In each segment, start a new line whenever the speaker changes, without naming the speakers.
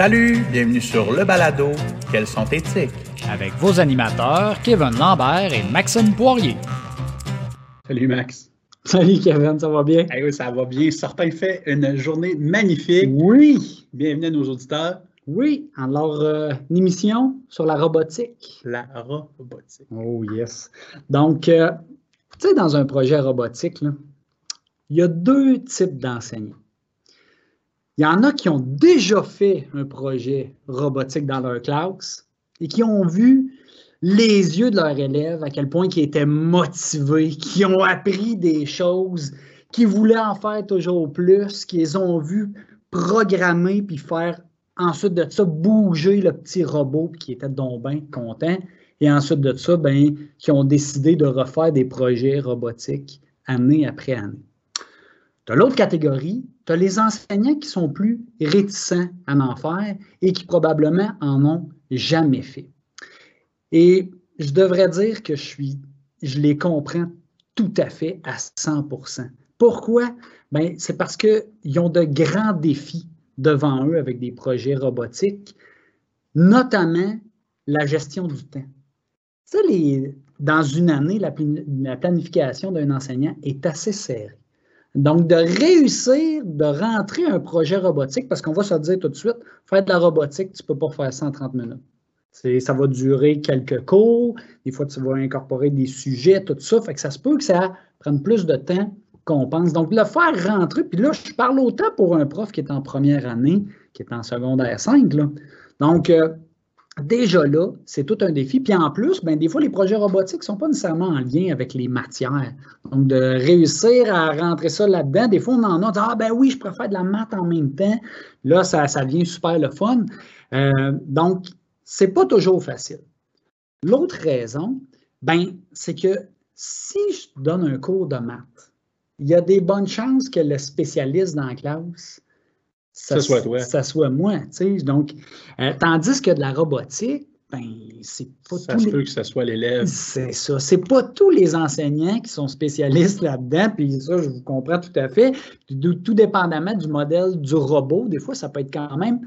Salut, bienvenue sur le balado Quels sont éthiques
avec vos animateurs Kevin Lambert et Maxime Poirier.
Salut Max.
Salut Kevin, ça va bien?
oui, ça va bien. Certain fait une journée magnifique.
Oui.
Bienvenue à nos auditeurs.
Oui, alors euh, une émission sur la robotique.
La robotique.
Oh yes. Donc, euh, tu sais, dans un projet robotique, là, il y a deux types d'enseignants. Il y en a qui ont déjà fait un projet robotique dans leur classe et qui ont vu les yeux de leurs élèves, à quel point ils étaient motivés, qui ont appris des choses, qui voulaient en faire toujours plus, qu'ils ont vu programmer puis faire ensuite de ça bouger le petit robot qui était donc content. Et ensuite de ça, ben, qui ont décidé de refaire des projets robotiques année après année. De l'autre catégorie, tu as les enseignants qui sont plus réticents à en faire et qui probablement en ont jamais fait. Et je devrais dire que je les comprends tout à fait à 100% Pourquoi? Ben, c'est parce qu'ils ont de grands défis devant eux avec des projets robotiques, notamment la gestion du temps. Dans une année, la, la planification d'un enseignant est assez serrée. Donc, de réussir de rentrer un projet robotique, parce qu'on va se dire tout de suite, faire de la robotique, tu ne peux pas faire 130 minutes. Ça va durer quelques cours, des fois tu vas incorporer des sujets, tout ça, fait que ça se peut que ça prenne plus de temps qu'on pense. Donc, le faire rentrer, puis là, je parle autant pour un prof qui est en première année, qui est en secondaire 5. Là. Donc, euh, déjà là, c'est tout un défi. Puis en plus, ben, des fois, les projets robotiques ne sont pas nécessairement en lien avec les matières. Donc, de réussir à rentrer ça là-dedans, des fois, on en a, ah ben oui, je préfère de la maths en même temps. Là, ça, ça devient super le fun. Euh, donc, c'est pas toujours facile. L'autre raison, ben, c'est que si je donne un cours de maths, il y a des bonnes chances que le spécialiste dans la classe
ça, soit toi.
Ça soit moi. Donc, euh, tandis que de la robotique, ben, c'est pas
ça se peut que ce soit l'élève.
C'est ça. C'est pas tous les enseignants qui sont spécialistes là-dedans, puis ça, je vous comprends tout à fait. tout, tout dépendamment du modèle du robot, des fois, ça peut être quand même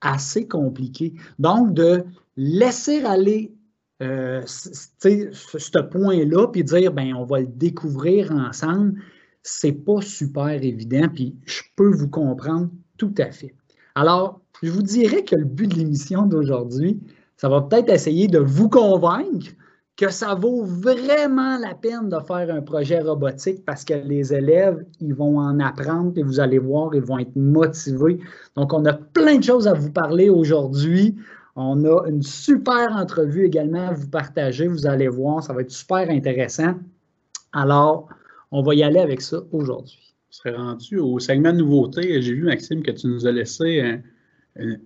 assez compliqué. Donc, de laisser aller euh, ce point-là, puis dire, ben, on va le découvrir ensemble, c'est pas super évident, puis je peux vous comprendre tout à fait. Alors, je vous dirais que le but de l'émission d'aujourd'hui, ça va peut-être essayer de vous convaincre que ça vaut vraiment la peine de faire un projet robotique parce que les élèves, ils vont en apprendre et vous allez voir, ils vont être motivés. Donc, on a plein de choses à vous parler aujourd'hui. On a une super entrevue également à vous partager. Vous allez voir, ça va être super intéressant. Alors, on va y aller avec ça aujourd'hui
serait rendu au segment de nouveautés. J'ai vu, Maxime, que tu nous as laissé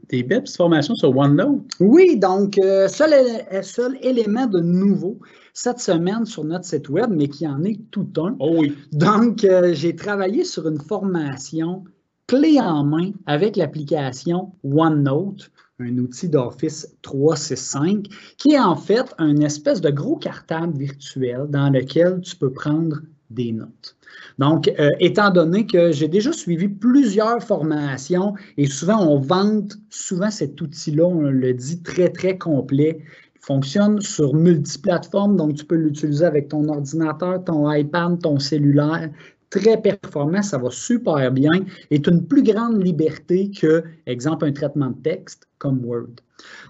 des belles formations sur OneNote.
Oui, donc, euh, seul, seul, élément de nouveau cette semaine sur notre site web, mais qui en est tout un.
Oh oui.
Donc, euh, j'ai travaillé sur une formation clé en main avec l'application OneNote, un outil d'Office 365, qui est en fait un espèce de gros cartable virtuel dans lequel tu peux prendre des notes. Donc, euh, étant donné que j'ai déjà suivi plusieurs formations et souvent on vante souvent cet outil-là, on le dit très, très complet. Il fonctionne sur multiplateformes, donc tu peux l'utiliser avec ton ordinateur, ton iPad, ton cellulaire. Très performant, ça va super bien et une plus grande liberté que, exemple, un traitement de texte comme Word.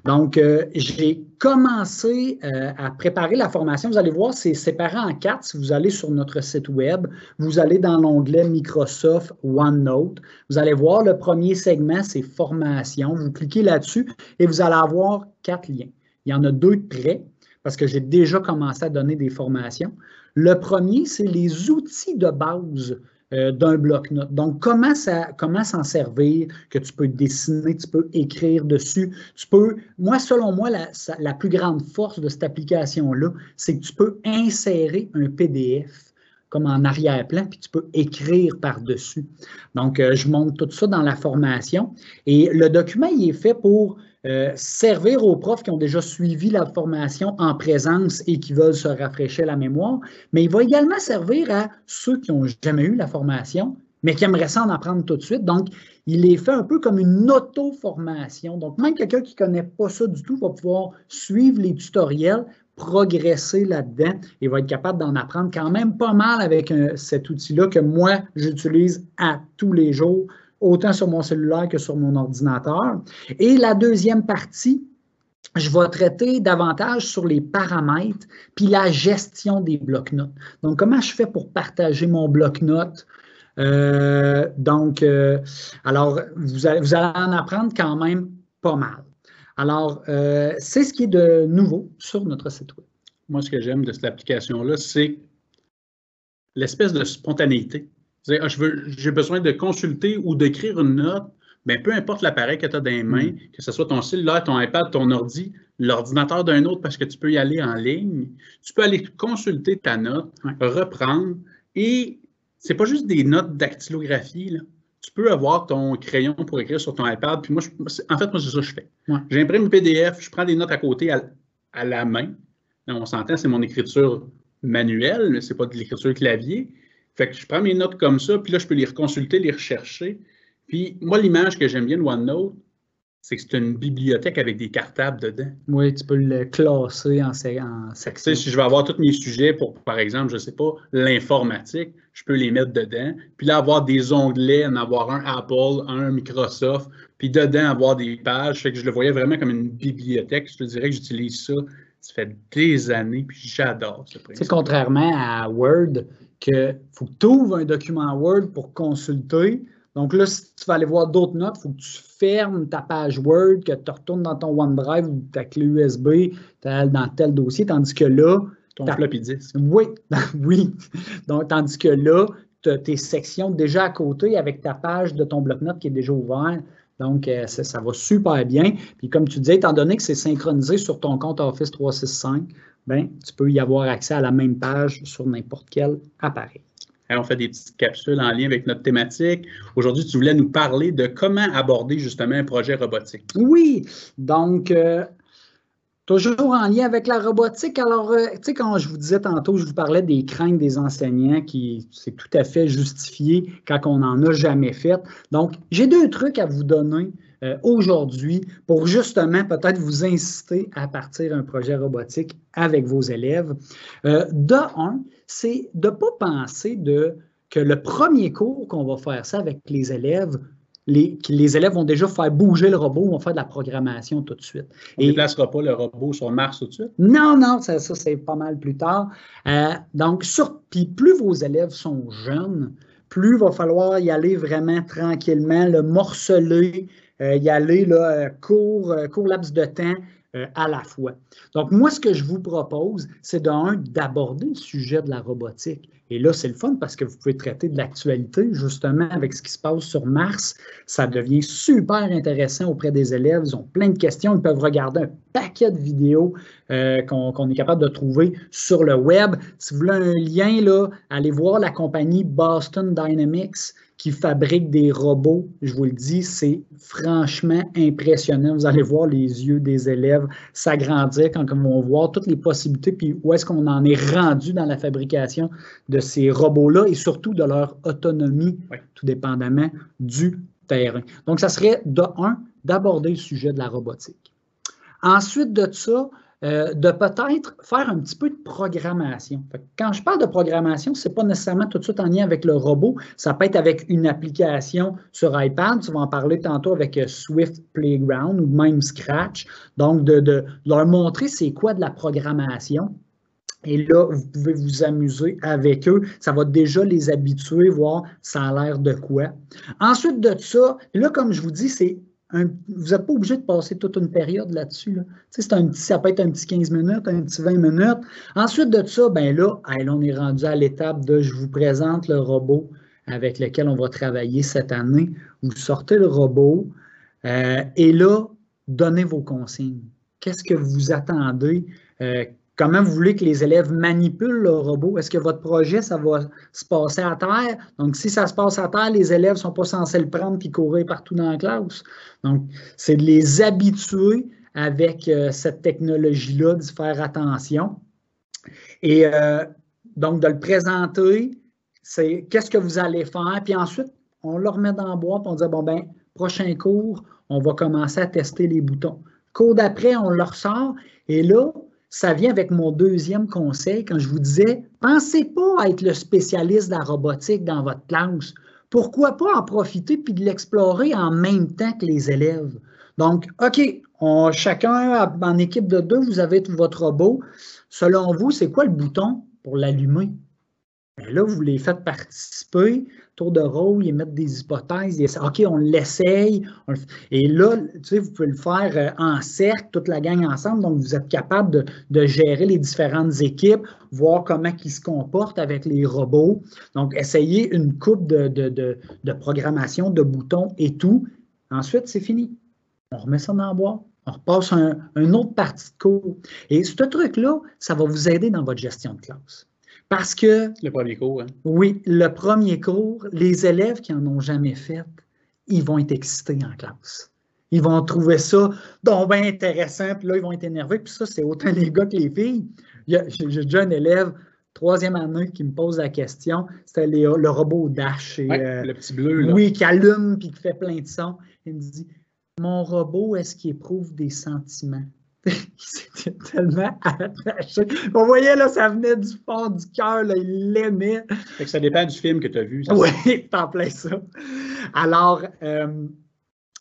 Donc, euh, j'ai commencé euh, à préparer la formation. Vous allez voir, c'est séparé en quatre. Si vous allez sur notre site web, vous allez dans l'onglet Microsoft OneNote. Vous allez voir le premier segment, c'est formation. Vous cliquez là-dessus et vous allez avoir quatre liens. Il y en a deux de près parce que j'ai déjà commencé à donner des formations. Le premier, c'est les outils de base euh, d'un bloc-notes. Donc, comment ça, comment s'en servir, que tu peux dessiner, tu peux écrire dessus. Tu peux, moi, selon moi, la, la plus grande force de cette application-là, c'est que tu peux insérer un PDF comme en arrière-plan, puis tu peux écrire par-dessus. Donc, euh, je montre tout ça dans la formation. Et le document, il est fait pour euh, servir aux profs qui ont déjà suivi la formation en présence et qui veulent se rafraîchir la mémoire, mais il va également servir à ceux qui n'ont jamais eu la formation, mais qui aimeraient s'en apprendre tout de suite. Donc, il est fait un peu comme une auto-formation. Donc, même quelqu'un qui ne connaît pas ça du tout va pouvoir suivre les tutoriels, progresser là-dedans et va être capable d'en apprendre quand même pas mal avec cet outil-là que moi, j'utilise à tous les jours, autant sur mon cellulaire que sur mon ordinateur. Et la deuxième partie, je vais traiter davantage sur les paramètres puis la gestion des blocs-notes. Donc, comment je fais pour partager mon bloc-notes? Euh, donc, euh, alors, vous allez, en apprendre quand même pas mal. Alors, euh, c'est ce qui est de nouveau sur notre site web.
Moi, ce que j'aime de cette application-là, c'est l'espèce de spontanéité. Ah, j'ai besoin de consulter ou d'écrire une note, bien, peu importe l'appareil que tu as dans les mains, mm. que ce soit ton cellulaire, ton iPad, ton ordi, l'ordinateur d'un autre parce que tu peux y aller en ligne, tu peux aller consulter ta note, reprendre et c'est pas juste des notes dactylographie. Là tu peux avoir ton crayon pour écrire sur ton iPad. Puis moi, en fait, moi, c'est ça que je fais. J'imprime le PDF, je prends des notes à côté à, la main. on s'entend, c'est mon écriture manuelle, mais ce n'est pas de l'écriture clavier. Fait que je prends mes notes comme ça, puis là, je peux les reconsulter, les rechercher. Puis moi, l'image que j'aime bien de OneNote, c'est que c'est une bibliothèque avec des cartables dedans.
Oui, tu peux le classer en, en sections.
Si je vais avoir tous mes sujets pour, par exemple, je ne sais pas, l'informatique, je peux les mettre dedans. Puis là, avoir des onglets, en avoir un Apple, un Microsoft, puis dedans, avoir des pages. Fait que je le voyais vraiment comme une bibliothèque. Je te dirais que j'utilise ça. Ça fait des années, puis j'adore ce
principe. contrairement à Word, que faut que tu ouvres un document Word pour consulter donc là, si tu vas aller voir d'autres notes, il faut que tu fermes ta page Word, que tu retournes dans ton OneDrive ou ta clé USB dans tel dossier, tandis que là.
Ton floppy disk.
Oui, oui. Donc, tandis que là, tu as tes sections déjà à côté avec ta page de ton bloc-notes qui est déjà ouvert. Donc, euh, ça, va super bien. Puis, comme tu disais, étant donné que c'est synchronisé sur ton compte Office 365, ben, tu peux y avoir accès à la même page sur n'importe quel appareil
on fait des petites capsules en lien avec notre thématique. Aujourd'hui, tu voulais nous parler de comment aborder justement un projet robotique.
Oui, donc euh, toujours en lien avec la robotique. Alors, euh, tu sais, quand je vous disais tantôt, je vous parlais des craintes des enseignants qui c'est tout à fait justifié quand on n'en a jamais fait. Donc, j'ai deux trucs à vous donner euh, aujourd'hui pour justement peut-être vous inciter à partir un projet robotique avec vos élèves. Euh, de un, c'est de ne pas penser que le premier cours qu'on va faire ça avec les élèves, les, les, élèves vont déjà faire bouger le robot, vont faire de la programmation tout de suite.
On ne déplacera pas le robot sur Mars tout de suite?
Non, non, ça, c'est pas mal plus tard. Euh, donc, sur, puis plus vos élèves sont jeunes, plus il va falloir y aller vraiment tranquillement, le morceler, euh, y aller là, euh, court, court laps de temps à la fois. Donc, moi, ce que je vous propose, c'est d'un, d'aborder le sujet de la robotique. Et là, c'est le fun parce que vous pouvez traiter de l'actualité, justement, avec ce qui se passe sur Mars. Ça devient super intéressant auprès des élèves. Ils ont plein de questions. Ils peuvent regarder un paquet de vidéos qu'on est capable de trouver sur le web. Si vous voulez un lien, là, allez voir la compagnie Boston Dynamics qui fabrique des robots, je vous le dis, c'est franchement impressionnant. Vous allez voir les yeux des élèves s'agrandir quand ils vont voir toutes les possibilités, puis où est-ce qu'on en est rendu dans la fabrication de ces robots-là et surtout de leur autonomie, tout dépendamment du terrain. Donc, ça serait de un, d'aborder le sujet de la robotique. Ensuite de ça, euh, de peut-être faire un petit peu de programmation. quand je parle de programmation, ce n'est pas nécessairement tout de suite en lien avec le robot. Ça peut être avec une application sur iPad. Tu vas en parler tantôt avec euh, Swift Playground ou même Scratch. Donc, de, leur montrer c'est quoi de la programmation. Et là, vous pouvez vous amuser avec eux. Ça va déjà les habituer, voir ça a l'air de quoi. Ensuite de ça, là, comme je vous dis, c'est vous n'êtes pas obligé de passer toute une période là-dessus. Ça peut être un petit 15 minutes, un petit 20 minutes. Ensuite de ça, ben là, on est rendu à l'étape de je vous présente le robot avec lequel on va travailler cette année. Vous sortez le robot euh, et là, donnez vos consignes. Qu'est-ce que vous attendez? Euh, Comment vous voulez que les élèves manipulent le robot? Est-ce que votre projet, ça va se passer à terre? Donc, si ça se passe à terre, les élèves ne sont pas censés le prendre et courir partout dans la classe. Donc, c'est de les habituer avec euh, cette technologie-là, d'y faire attention. Et euh, donc, de le présenter, c'est qu'est-ce que vous allez faire, puis ensuite, on leur met dans la boîte, on dit bon ben, prochain cours, on va commencer à tester les boutons. Cours d'après, on leur sort. Et là, ça vient avec mon deuxième conseil quand je vous disais, pensez pas à être le spécialiste de la robotique dans votre classe. Pourquoi pas en profiter puis de l'explorer en même temps que les élèves? Donc, OK, chacun en équipe de deux, vous avez votre robot. Selon vous, c'est quoi le bouton pour l'allumer? Ben là, vous les faites participer, tour de rôle, ils mettent des hypothèses, ils OK, on l'essaye. Et là, tu sais, vous pouvez le faire euh, en cercle, toute la gang ensemble, donc vous êtes capable de, gérer les différentes équipes, voir comment ils se comportent avec les robots. Donc, essayez une coupe de, programmation, de boutons et tout. Ensuite, c'est fini. On remet ça dans la boîte. On repasse un, une autre partie de cours. Et ce truc-là, ça va vous aider dans votre gestion de classe. Parce que.
Le premier cours, hein?
Oui, le premier cours, les élèves qui n'en ont jamais fait, ils vont être excités en classe. Ils vont trouver ça donc bien intéressant, puis là, ils vont être énervés. Puis ça, c'est autant les gars que les filles. J'ai déjà un élève, troisième année, qui me pose la question. C'était le robot Dash.
Euh, le petit bleu. Là.
Oui, qui allume puis qui fait plein de sons. Il me dit Mon robot, est-ce qu'il éprouve des sentiments il tellement attaché. On voyait, là, ça venait du fond du cœur, il l'aimait.
ça dépend du film que tu as vu.
Oui, t'en plein ça. Alors, euh,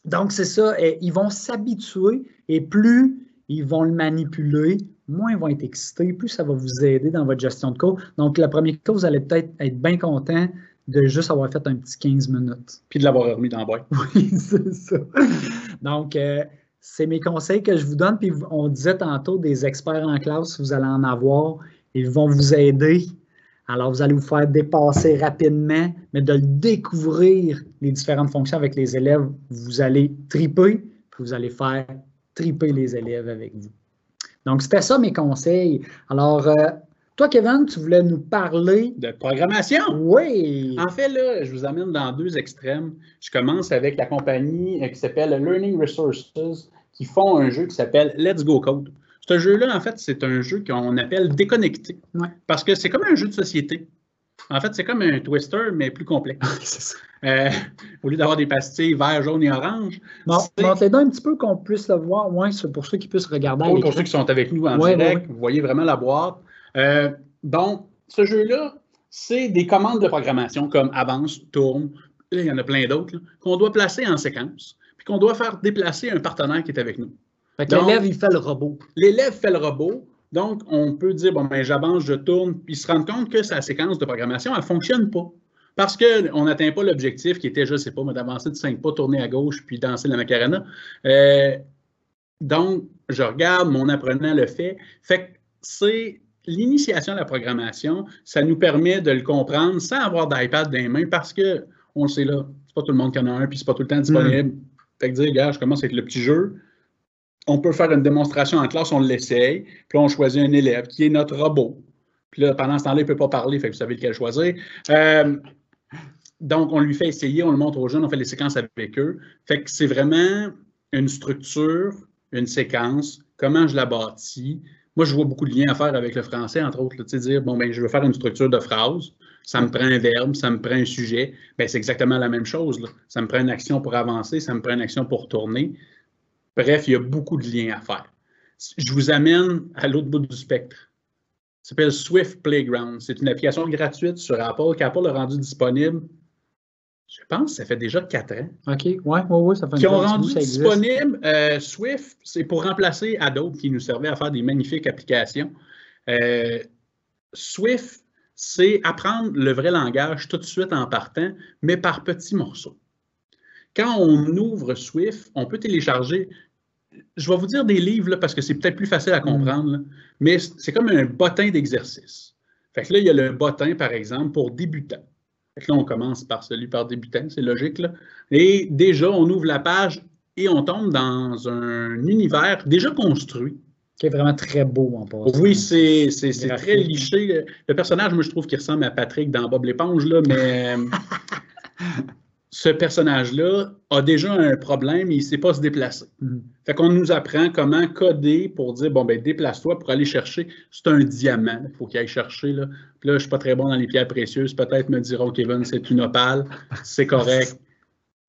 donc c'est ça, ils vont s'habituer et plus ils vont le manipuler, moins ils vont être excités, plus ça va vous aider dans votre gestion de cours. Donc, la première cours, vous allez peut-être être bien content de juste avoir fait un petit 15 minutes.
Puis de l'avoir remis dans la boîte.
Oui, c'est ça. Donc, euh, c'est mes conseils que je vous donne. Puis on disait tantôt des experts en classe, vous allez en avoir. Ils vont vous aider. Alors, vous allez vous faire dépasser rapidement, mais de découvrir, les différentes fonctions avec les élèves, vous allez triper, puis vous allez faire triper les élèves avec vous. Donc, c'était ça mes conseils. Alors, euh, toi, Kevin, tu voulais nous parler
de programmation.
Oui.
En fait, là, je vous amène dans deux extrêmes. Je commence avec la compagnie euh, qui s'appelle Learning Resources, qui font un jeu qui s'appelle Let's Go Code. Ce jeu-là, en fait, c'est un jeu qu'on appelle déconnecté. Parce que c'est comme un jeu de société. En fait, c'est comme un twister, mais plus complexe. Euh, au lieu d'avoir des pastilles vert, jaune et orange.
montre-les un petit peu qu'on puisse le voir. Ouais, c'est pour ceux qui puissent regarder.
pour ceux qui sont avec nous en direct, vous voyez vraiment la boîte. Euh, donc, ce jeu-là, c'est des commandes de programmation comme avance, tourne, il y en a plein d'autres, qu'on doit placer en séquence, puis qu'on doit faire déplacer un partenaire qui est avec nous.
L'élève, il fait le robot.
L'élève fait le robot. Donc, on peut dire, bon, ben, j'avance, je tourne, puis se rendre compte que sa séquence de programmation, elle ne fonctionne pas. Parce qu'on n'atteint pas l'objectif qui était, je ne sais pas, d'avancer de 5 pas, tourner à gauche, puis danser la macarena. Euh, donc, je regarde, mon apprenant le fait. Fait que c'est l'initiation de la programmation, ça nous permet de le comprendre sans avoir d'iPad dans les mains parce que, on le sait là, c'est pas tout le monde qui en a un, puis c'est pas tout le temps disponible. Mm. Fait que dire, gars, je commence avec le petit jeu. On peut faire une démonstration en classe, on l'essaye, puis on choisit un élève qui est notre robot. Puis là, pendant ce temps-là, il ne peut pas parler, fait que vous savez lequel choisir. Euh, donc, on lui fait essayer, on le montre aux jeunes, on fait les séquences avec eux. Fait que c'est vraiment une structure, une séquence, comment je la bâtis, moi, je vois beaucoup de liens à faire avec le français, entre autres. Tu dire, bon, ben, je veux faire une structure de phrase, ça me prend un verbe, ça me prend un sujet. Ben, c'est exactement la même chose. Ça me prend une action pour avancer, ça me prend une action pour tourner. Bref, il y a beaucoup de liens à faire. Je vous amène à l'autre bout du spectre. Ça s'appelle Swift Playground. C'est une application gratuite sur Apple qu'Apple a rendu disponible je pense que ça fait déjà quatre ans.
OK, oui, oui, oui, ça fait
Qui ont rendu disponible euh, Swift, c'est pour remplacer Adobe qui nous servait à faire des magnifiques applications. Euh, Swift, c'est apprendre le vrai langage tout de suite en partant, mais par petits morceaux. Quand on ouvre Swift, on peut télécharger. Je vais vous dire des livres là, parce que c'est peut-être plus facile à mm. comprendre, mais c'est comme un bottin d'exercice. Fait que là, il y a le bottin, par exemple, pour débutants là, on commence par celui par débutant, c'est logique. Là. Et déjà, on ouvre la page et on tombe dans un univers déjà construit.
Qui est vraiment très beau en passant.
Oui, c'est très liché. Le personnage, moi, je trouve qu'il ressemble à Patrick dans Bob l'éponge, là, mais. ce personnage-là a déjà un problème et il ne sait pas se déplacer.
Mhm.
Fait qu'on nous apprend comment coder pour dire bon, ben déplace-toi pour aller chercher. C'est un diamant. Il faut qu'il aille chercher. Là. Puis là, je ne suis pas très bon dans les pierres précieuses. Peut-être me diront, Kevin, c'est une opale. C'est correct.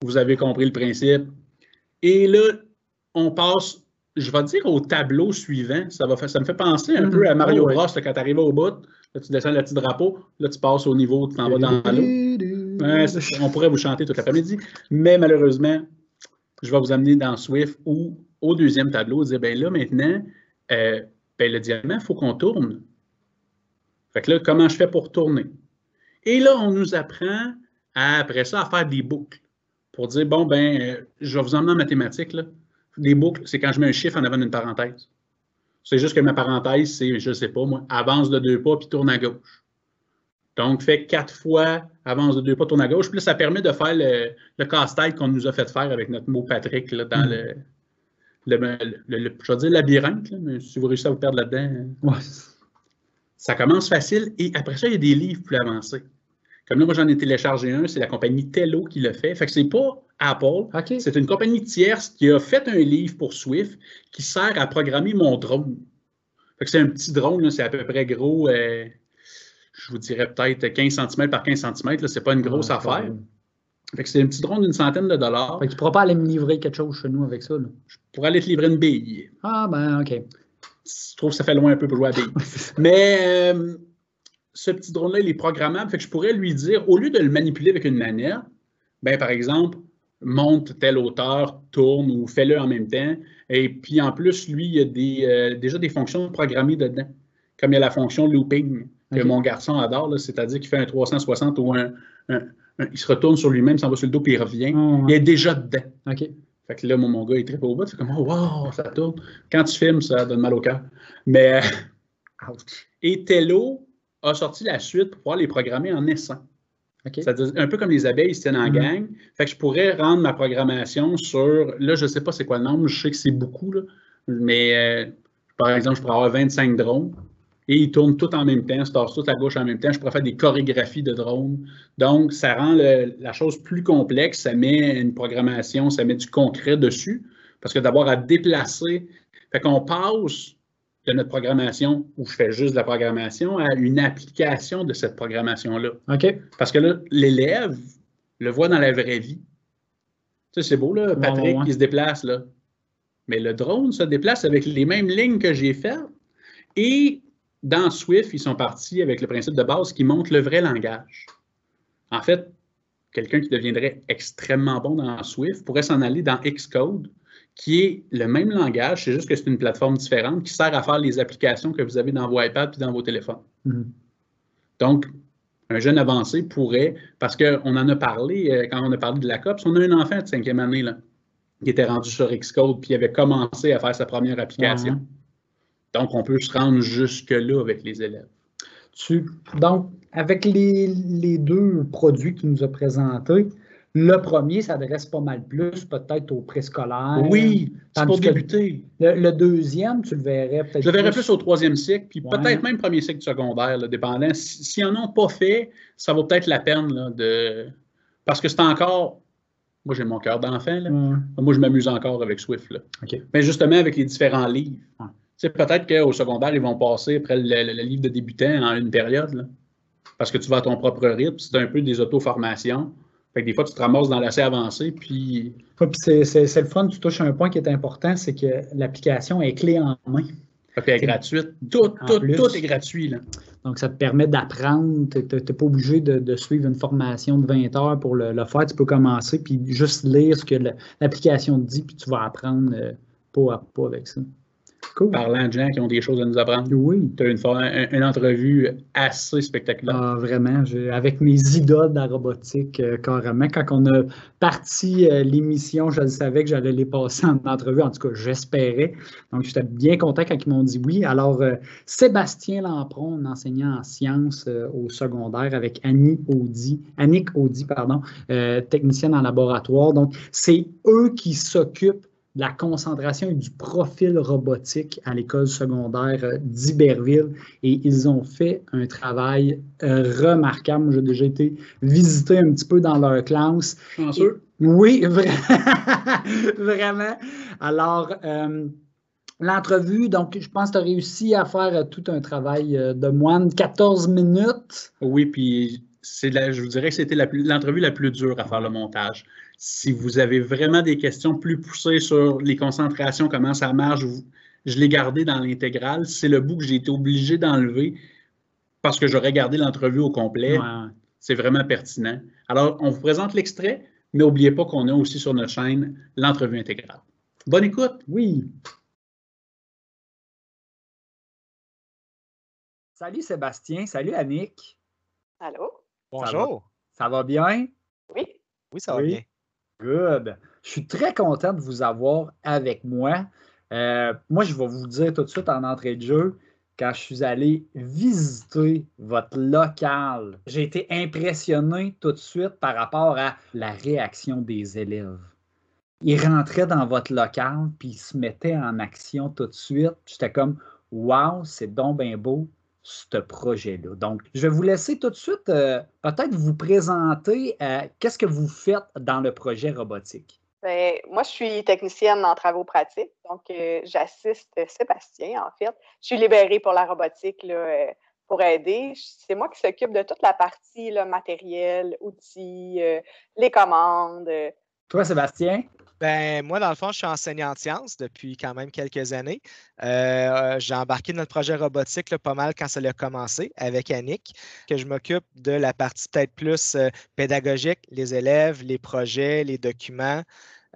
Vous avez compris le principe. Et là, on passe, je vais dire au tableau suivant. Ça, va, ça me fait penser un
Mhm.
peu à Mario
Oh, ouais.
Bros. quand tu arrives au bout. Là, tu descends le petit drapeau. Là, tu passes au niveau, tu t'en vas dans l'eau. Ouais, on pourrait vous chanter toute l'après-midi, mais malheureusement, je vais vous amener dans Swift ou au deuxième tableau, dire ben là maintenant, euh, ben, le diamant, il faut qu'on tourne. Fait que là, comment je fais pour tourner? Et là, on nous apprend à, après ça à faire des boucles pour dire bon, ben, euh, je vais vous emmener en mathématiques. Là. Des boucles, c'est quand je mets un chiffre en avant d'une parenthèse. C'est juste que ma parenthèse, c'est, je ne sais pas, moi, avance de deux pas puis tourne à gauche. Donc, fait quatre fois, avance de deux pas, tourne à gauche. Puis là, ça permet de faire le, le casse-tête qu'on nous a fait faire avec notre mot Patrick là, dans
Mm.
le, le, le- le- je vais dire labyrinthe, là, mais si vous réussissez à vous perdre là-dedans,
Ouais.
ça commence facile. Et après ça, il y a des livres plus avancés. Comme là, moi, j'en ai téléchargé un, c'est la compagnie Tello qui le fait. Fait que c'est pas Apple, c'est une compagnie tierce qui a fait un livre pour Swift qui sert à programmer mon drone. Fait que c'est un petit drone, c'est à peu près gros, euh, je vous dirais peut-être 15 cm par 15 cm. Là, c'est pas une grosse
Ouais,
affaire.
ouais.
Fait que c'est un petit drone d'une centaine de dollars
Fait qu'il ne pourra pas aller me livrer quelque chose chez nous avec ça. là.
pour aller te livrer une bille.
Ah, ben, OK.
Je trouve que ça fait loin un peu pour jouer à bille. Mais euh, ce petit drone-là, il est programmable. Fait que je pourrais lui dire, au lieu de le manipuler avec une manette, ben, par exemple, monte telle hauteur, tourne ou fais-le en même temps. Et puis en plus, lui, il y a des, euh, déjà des fonctions programmées dedans. Comme il y a la fonction looping que mon garçon adore, c'est-à-dire qu'il fait un 360 ou un, un- un- il se retourne sur lui-même, s'en va sur le dos puis il revient.
Ah,
Il est déjà dedans.
OK.
Fait que là, mon, mon gars, il tripe au bout. C'est comme, oh, wow, ça tourne. Quand tu filmes, ça donne mal au cœur. Mais, euh, et Tello a sorti la suite pour pouvoir les programmer en naissant.
OK.
C'est-à-dire, un peu comme les abeilles, ils se tiennent en
Mhm.
gang. Fait que je pourrais rendre ma programmation sur, là, je ne sais pas c'est quoi le nombre, je sais que c'est beaucoup, là, mais euh, par exemple, je pourrais avoir 25 drones et ils tournent tout en même temps, se tassent tout à gauche en même temps. Je pourrais faire des chorégraphies de drones. Donc, ça rend le- la chose plus complexe. Ça met une programmation, ça met du concret dessus. Parce que d'avoir à déplacer, fait qu'on passe de notre programmation, où je fais juste de la programmation, à une application de cette programmation-là.
OK.
Parce que là, l'élève le voit dans la vraie vie. Tu sais, c'est beau, là, Patrick
ouais, ouais.
qui se déplace, là. Mais le drone se déplace avec les mêmes lignes que j'ai faites. Et dans Swift, ils sont partis avec le principe de base qui montre le vrai langage. En fait, quelqu'un qui deviendrait extrêmement bon dans Swift pourrait s'en aller dans Xcode, qui est le même langage, c'est juste que c'est une plateforme différente qui sert à faire les applications que vous avez dans vos iPads et dans vos téléphones.
Mhm.
Donc, un jeune avancé pourrait, parce qu'on en a parlé euh, quand on a parlé de la COPS, on a un enfant de cinquième année là, qui était rendu sur Xcode puis avait commencé à faire sa première application.
Ouais.
Donc, on peut se rendre jusque-là avec les élèves.
Tu- donc, avec les, les deux produits qu'il nous a présentés, le premier s'adresse pas mal plus peut-être aux préscolaires.
Oui, c'est pour
que-
débuter.
Le, le deuxième, tu le verrais peut-être.
Je le verrais plus au troisième cycle, puis
Ouais.
peut-être même premier cycle secondaire, là, dépendant. Si- S'ils n'en ont pas fait, ça vaut peut-être la peine là, de. Parce que c'est encore. Moi, j'ai mon cœur d'enfant. là.
Ouais.
Moi, je m'amuse encore avec Swift. Là.
OK.
Mais justement, avec les différents livres.
Ouais.
Sais, peut-être qu'au secondaire, ils vont passer après le, le- le livre de débutant en une période. là. Parce que tu vas à ton propre rythme. C'est un peu des auto-formations. Fait que des fois, tu te ramasses dans l'assez avancé, puis
Ouais, puis c'est, c'est- c'est le fun, tu touches un point qui est important, c'est que l'application est clé en main.
fait qu'elle est gratuite. Tout, tout, tout est gratuit. Là.
Donc, ça te permet d'apprendre. Tu n'es pas obligé de, de suivre une formation de 20 heures pour le, le faire. Tu peux commencer puis juste lire ce que l'application te dit, puis tu vas apprendre euh, pas à pas avec ça. Cool.
Parlant de gens qui ont des choses à nous apprendre.
Oui.
Tu as une, une entrevue assez spectaculaire.
Ah, vraiment, avec mes idoles de la robotique, euh, carrément. Quand on a parti euh, l'émission, je le savais que j'allais les passer en entrevue. En tout cas, j'espérais. Donc, j'étais bien content quand ils m'ont dit oui. Alors, euh, Sébastien Lampron, un enseignant en sciences au secondaire avec Annie Audi, Annick Audi, pardon, technicienne en laboratoire. Donc, c'est eux qui s'occupent la concentration et du profil robotique à l'école secondaire d'Iberville et ils ont fait un travail remarquable. J'ai déjà été visiter un petit peu dans leur classe.
Chanceux.
oui, vraiment. Alors, L'entrevue, donc je pense que tu as réussi à faire tout un travail de moine, 14 minutes.
Oui, puis c'est je vous dirais que c'était l'entrevue la, plus dure à faire le montage. Si vous avez vraiment des questions plus poussées sur les concentrations, comment ça marche, je l'ai gardé dans l'intégrale. C'est le bout que j'ai été obligé d'enlever parce que j'aurais gardé l'entrevue au complet. C'est vraiment pertinent. Alors, on vous présente l'extrait, mais n'oubliez pas qu'on a aussi sur notre chaîne l'entrevue intégrale. Bonne écoute.
Oui. Salut Sébastien, salut Annick.
Allô?
Bonjour.
Ça va, bien?
Oui.
Oui, ça va bien.
Good. Je suis très content de vous avoir avec moi. Euh, moi, je vais vous dire tout de suite en entrée de jeu, quand je suis allé visiter votre local, j'ai été impressionné tout de suite par rapport à la réaction des élèves. Ils rentraient dans votre local, puis ils se mettaient en action tout de suite. J'étais comme, wow, c'est donc bien beau ce projet-là. Donc, je vais vous laisser tout de suite euh, peut-être vous présenter euh, qu'est-ce que vous faites dans le projet robotique?
Bien, moi, je suis technicienne en travaux pratiques, donc euh, j'assiste Sébastien, en fait. Je suis libérée pour la robotique là, pour aider. C'est moi qui s'occupe de toute la partie là, matériel, outils, les commandes.
Toi, Sébastien?
Ben, moi, dans le fond, je suis enseignant en sciences depuis quand même quelques années. Euh, j'ai embarqué dans le projet robotique pas mal quand ça a commencé avec Annick, que je m'occupe de la partie peut-être plus euh, pédagogique, les élèves, les projets, les documents.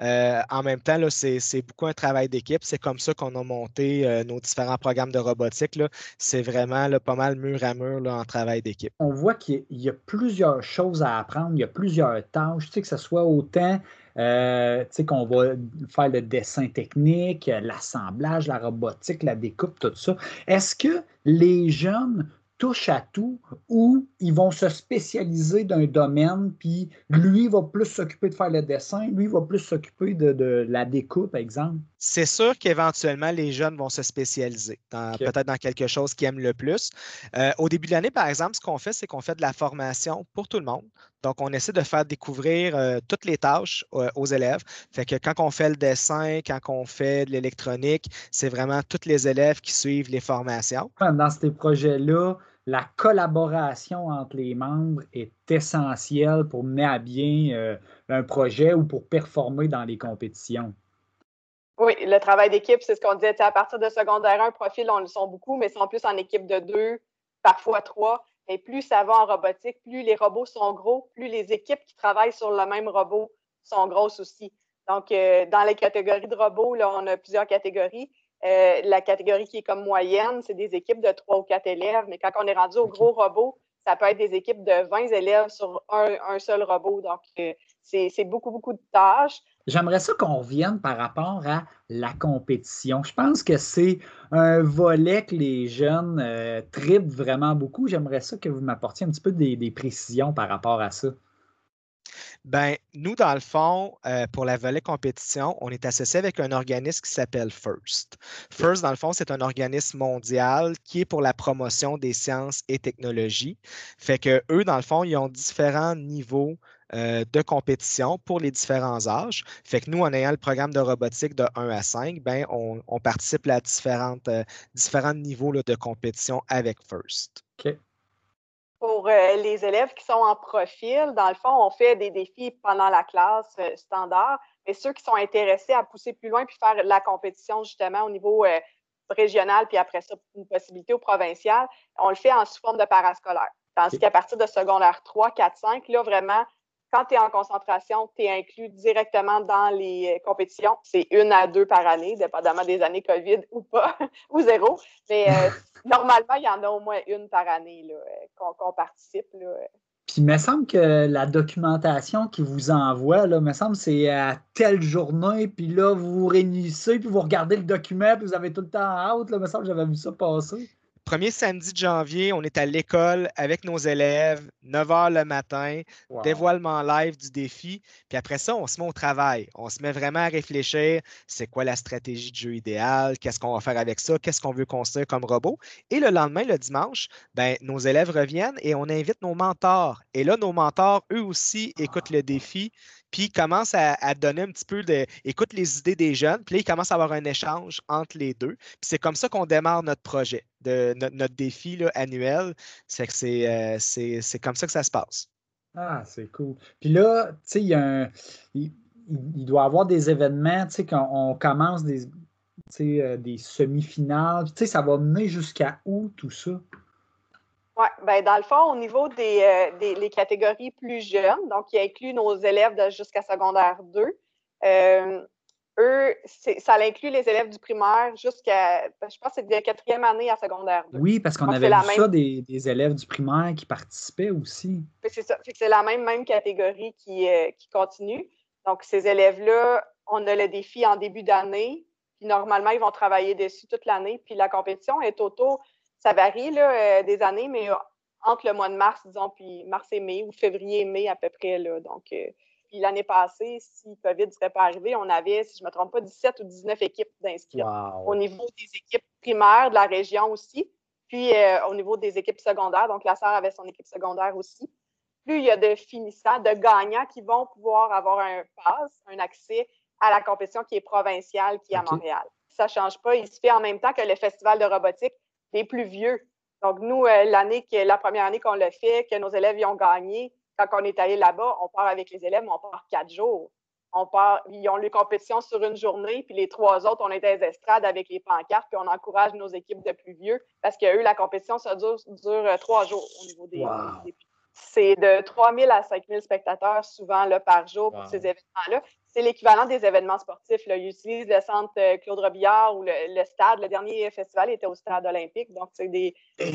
Euh, en même temps, c'est beaucoup un travail d'équipe. C'est comme ça qu'on a monté nos différents programmes de robotique. C'est vraiment pas mal mur à mur en travail d'équipe.
On voit qu'il y, a plusieurs choses à apprendre, il y a plusieurs tâches, que ce soit autant euh, qu'on va faire le dessin technique, l'assemblage, la robotique, la découpe, tout ça. Est-ce que les jeunes touchent à tout ou ils vont se spécialiser d'un domaine, puis lui va plus s'occuper de faire le dessin, lui va plus s'occuper de, la découpe, par exemple?
C'est sûr qu'éventuellement, les jeunes vont se spécialiser peut-être dans quelque chose qu'ils aiment le plus. Euh, au début de l'année, par exemple, ce qu'on fait, c'est qu'on fait de la formation pour tout le monde. Donc, on essaie de faire découvrir euh, toutes les tâches euh, aux élèves. Fait que quand on fait le dessin, quand on fait de l'électronique, c'est vraiment tous les élèves qui suivent les formations.
Dans ces projets-là, la collaboration entre les membres est essentielle pour mener à bien euh, un projet ou pour performer dans les compétitions.
Oui, le travail d'équipe, c'est ce qu'on disait. À partir de secondaire un profil, on le sent beaucoup, mais ils sont plus en équipe de deux, parfois trois. Et plus ça va en robotique, plus les robots sont gros, plus les équipes qui travaillent sur le même robot sont grosses aussi. Donc, euh, dans les catégories de robots, là, on a plusieurs catégories. Euh, la catégorie qui est comme moyenne, c'est des équipes de trois ou quatre élèves. Mais quand on est rendu au gros robot, ça peut être des équipes de 20 élèves sur un, seul robot. Donc, euh, c'est beaucoup, beaucoup de tâches.
J'aimerais ça qu'on revienne par rapport à la compétition. Je pense que c'est un volet que les jeunes euh, tripent vraiment beaucoup. J'aimerais ça que vous m'apportiez un petit peu des, précisions par rapport à ça.
Ben, nous, dans le fond, euh, pour la volet compétition, on est associé avec un organisme qui s'appelle FIRST. FIRST, dans le fond, c'est un organisme mondial qui est pour la promotion des sciences et technologies. Fait que eux, dans le fond, ils ont différents niveaux euh, de compétition pour les différents âges. Fait que nous, en ayant le programme de robotique de 1 à 5, ben, on, participe à différentes, euh, différents niveaux de compétition avec FIRST.
Pour euh, les élèves qui sont en profil, dans le fond, on fait des défis pendant la classe standard, mais ceux qui sont intéressés à pousser plus loin puis faire la compétition justement au niveau régional, puis après ça, une possibilité au provincial, on le fait en sous forme de parascolaire. Tandis qu'à partir de secondaire 3, 4, 5, là, vraiment, quand tu es en concentration, tu es inclus directement dans les euh, compétitions. C'est une à deux par année, dépendamment des années COVID ou pas, ou zéro. Mais euh, normalement, il y en a au moins une par année euh, qu'on participe.
Puis il me semble que la documentation qu'ils vous envoie, là, me semble c'est à telle journée, puis là, vous vous réunissez, puis vous regardez le document, puis vous avez tout le temps out. Là, me semble que j'avais vu ça passer.
Premier samedi de janvier, on est à l'école avec nos élèves, 9 h le matin, dévoilement live du défi. Puis après ça, on se met au travail. On se met vraiment à réfléchir c'est quoi la stratégie de jeu idéale, qu'est-ce qu'on va faire avec ça, qu'est-ce qu'on veut construire comme robot? Et le lendemain, le dimanche, ben, nos élèves reviennent et on invite nos mentors. Et là, nos mentors, eux aussi, écoutent le défi puis commence à, donner un petit peu de. écoute les idées des jeunes, puis là, il commence à avoir un échange entre les deux. Puis c'est comme ça qu'on démarre notre projet, de, notre, défi annuel. C'est que euh, c'est, c'est, comme ça que ça se passe.
Ah, c'est cool. Puis là, tu sais, il y a un. Il, doit y avoir des événements, tu sais, quand on commence des, euh, des semi-finales. Tu sais, ça va mener jusqu'à où tout ça?
Oui, ben dans le fond, au niveau des, euh, des les catégories plus jeunes, donc qui inclut nos élèves jusqu'à secondaire 2, euh, eux, ça inclut les élèves du primaire jusqu'à, ben, je pense que c'est de la quatrième année à secondaire 2.
Oui, parce qu'on avait vu ça des, des, élèves du primaire qui participaient aussi.
C'est ça, c'est la même, même catégorie qui, euh, qui continue. Donc, ces élèves-là, on a le défi en début d'année, puis normalement, ils vont travailler dessus toute l'année, puis la compétition est autour ça varie là, euh, des années, mais euh, entre le mois de mars, disons, puis mars et mai, ou février et mai à peu près. Là, donc, euh, puis l'année passée, si COVID ne serait pas arrivé, on avait, si je ne me trompe pas, 17 ou 19 équipes d'inscrits. Au niveau des équipes primaires de la région aussi, puis au niveau des équipes secondaires. Donc, la sœur avait son équipe secondaire aussi. Plus il y a de finissants, de gagnants qui vont pouvoir avoir un pass, un accès à la compétition qui est provinciale, qui est à Montréal. Ça ne change pas. Il se fait en même temps que le festival de robotique des plus vieux. Donc, nous, euh, l'année la première année qu'on l'a fait, que nos élèves y ont gagné, quand on est allé là-bas, on part avec les élèves, mais on part quatre jours. On part, ils ont les compétitions sur une journée, puis les trois autres, on est à les estrades avec les pancartes, puis on encourage nos équipes de plus vieux, parce qu'eux, la compétition, ça dure, euh, trois jours au niveau des, c'est de 3 000 à 5 000 spectateurs souvent là, par jour pour ces événements-là c'est l'équivalent des événements sportifs. Là. Ils utilisent le centre euh, Claude Robillard ou le, stade. Le dernier festival était au stade olympique. Donc, c'est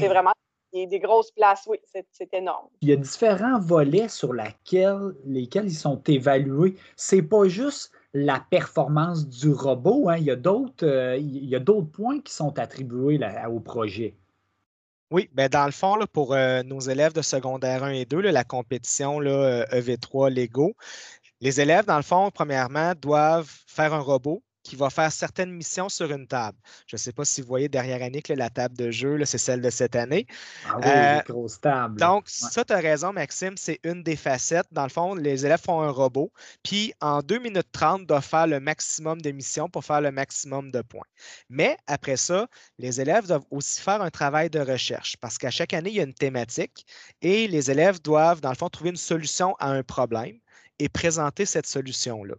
vraiment des, grosses places. Oui, c'est énorme.
Il y a différents volets sur lesquels ils sont évalués. C'est pas juste la performance du robot. Hein. Il y a d'autres euh, points qui sont attribués au projet.
Oui, ben dans le fond, pour euh, nos élèves de secondaire 1 et 2, la compétition là, EV3 Lego, les élèves, dans le fond, premièrement, doivent faire un robot qui va faire certaines missions sur une table. Je ne sais pas si vous voyez derrière Annick, la table de jeu, c'est celle de cette année.
Ah oui, euh, grosse table.
Donc, ça, tu as raison, Maxime, c'est une des facettes. Dans le fond, les élèves font un robot, puis en 2 minutes 30, doivent faire le maximum de missions pour faire le maximum de points. Mais après ça, les élèves doivent aussi faire un travail de recherche parce qu'à chaque année, il y a une thématique et les élèves doivent, dans le fond, trouver une solution à un problème et présenter cette solution-là.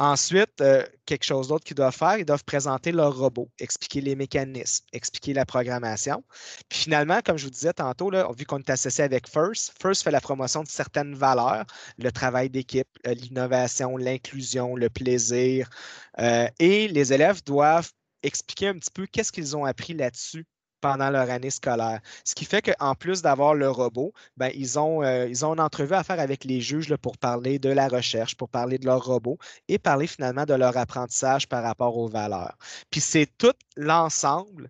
Ensuite, euh, quelque chose d'autre qu'ils doivent faire, ils doivent présenter leur robot, expliquer les mécanismes, expliquer la programmation. Puis finalement, comme je vous disais tantôt, vu qu'on est associé avec First, First fait la promotion de certaines valeurs, le travail d'équipe, euh, l'innovation, l'inclusion, le plaisir. Euh, et les élèves doivent expliquer un petit peu qu'est-ce qu'ils ont appris là-dessus pendant leur année scolaire. Ce qui fait qu'en plus d'avoir le robot, ben, ils, ont, euh, ils ont une entrevue à faire avec les juges là, pour parler de la recherche, pour parler de leur robot et parler finalement de leur apprentissage par rapport aux valeurs. Puis c'est tout l'ensemble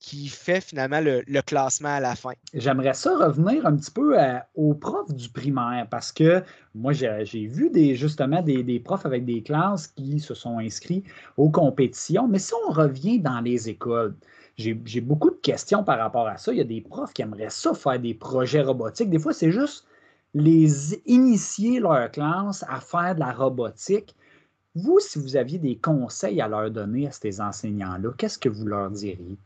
qui fait finalement le, classement à la fin.
J'aimerais ça revenir un petit peu aux profs du primaire parce que moi, j'ai vu des, justement des, des, profs avec des classes qui se sont inscrits aux compétitions, mais si on revient dans les écoles, j'ai beaucoup de questions par rapport à ça. Il y a des profs qui aimeraient ça, faire des projets robotiques. Des fois, c'est juste les initier leur classe à faire de la robotique. Vous, si vous aviez des conseils à leur donner à ces enseignants-là, qu'est-ce que vous leur diriez?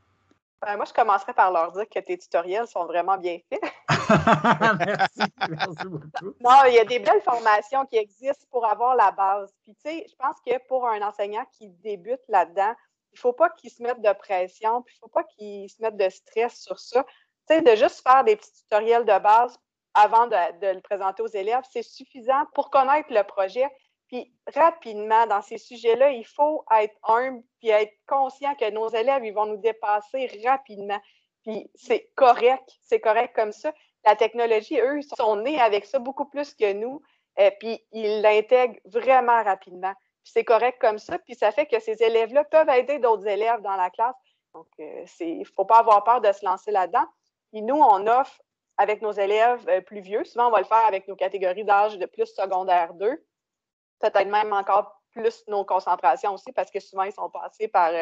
Ben, moi, je commencerai par leur dire que tes tutoriels sont vraiment bien faits.
merci, merci beaucoup.
Non, il y a des belles formations qui existent pour avoir la base. Puis, tu sais, je pense que pour un enseignant qui débute là-dedans, il ne faut pas qu'ils se mettent de pression, puis il ne faut pas qu'ils se mettent de stress sur ça. Tu sais, de juste faire des petits tutoriels de base avant de, le présenter aux élèves, c'est suffisant pour connaître le projet. Puis rapidement, dans ces sujets-là, il faut être humble puis être conscient que nos élèves, ils vont nous dépasser rapidement. Puis c'est correct, c'est correct comme ça. La technologie, eux, ils sont nés avec ça beaucoup plus que nous, euh, puis ils l'intègrent vraiment rapidement c'est correct comme ça. Puis ça fait que ces élèves-là peuvent aider d'autres élèves dans la classe. Donc, il ne faut pas avoir peur de se lancer là-dedans. Et nous, on offre avec nos élèves plus vieux. Souvent, on va le faire avec nos catégories d'âge de plus secondaire 2. Peut-être même encore plus nos concentrations aussi, parce que souvent, ils sont passés par,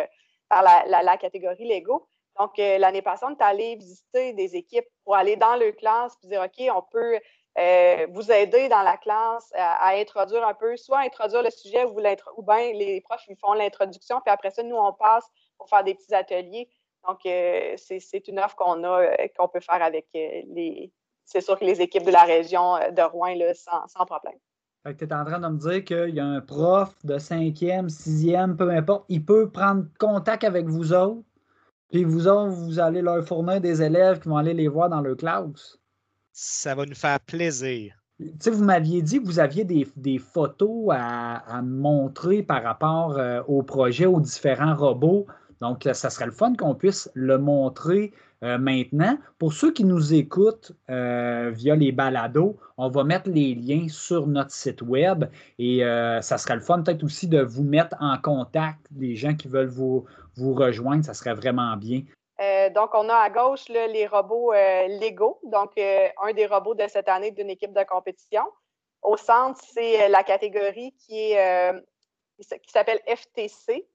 par la, catégorie Lego. Donc, l'année passée, on est allé visiter des équipes pour aller dans leur classe et dire, OK, on peut euh, vous aider dans la classe à, introduire un peu, soit introduire le sujet ou, bien les profs ils font l'introduction, puis après ça, nous, on passe pour faire des petits ateliers. Donc, euh, c'est une offre qu'on a, euh, qu'on peut faire avec les, c'est sûr que les équipes de la région de Rouen, là, sans, sans problème.
tu es en train de me dire qu'il y a un prof de cinquième, sixième, peu importe, il peut prendre contact avec vous autres, puis vous autres, vous allez leur fournir des élèves qui vont aller les voir dans leur classe.
Ça va nous faire plaisir.
vous m'aviez dit que vous aviez des, photos à, montrer par rapport euh, au projet, aux différents robots. Donc, ça serait le fun qu'on puisse le montrer euh, maintenant. Pour ceux qui nous écoutent euh, via les balados, on va mettre les liens sur notre site web et ça serait le fun peut-être aussi de vous mettre en contact, les gens qui veulent vous rejoindre, ça serait vraiment bien.
Euh, donc, on a à gauche les robots euh, Lego, donc euh, un des robots de cette année d'une équipe de compétition. Au centre, c'est la catégorie qui est qui s'appelle FTC.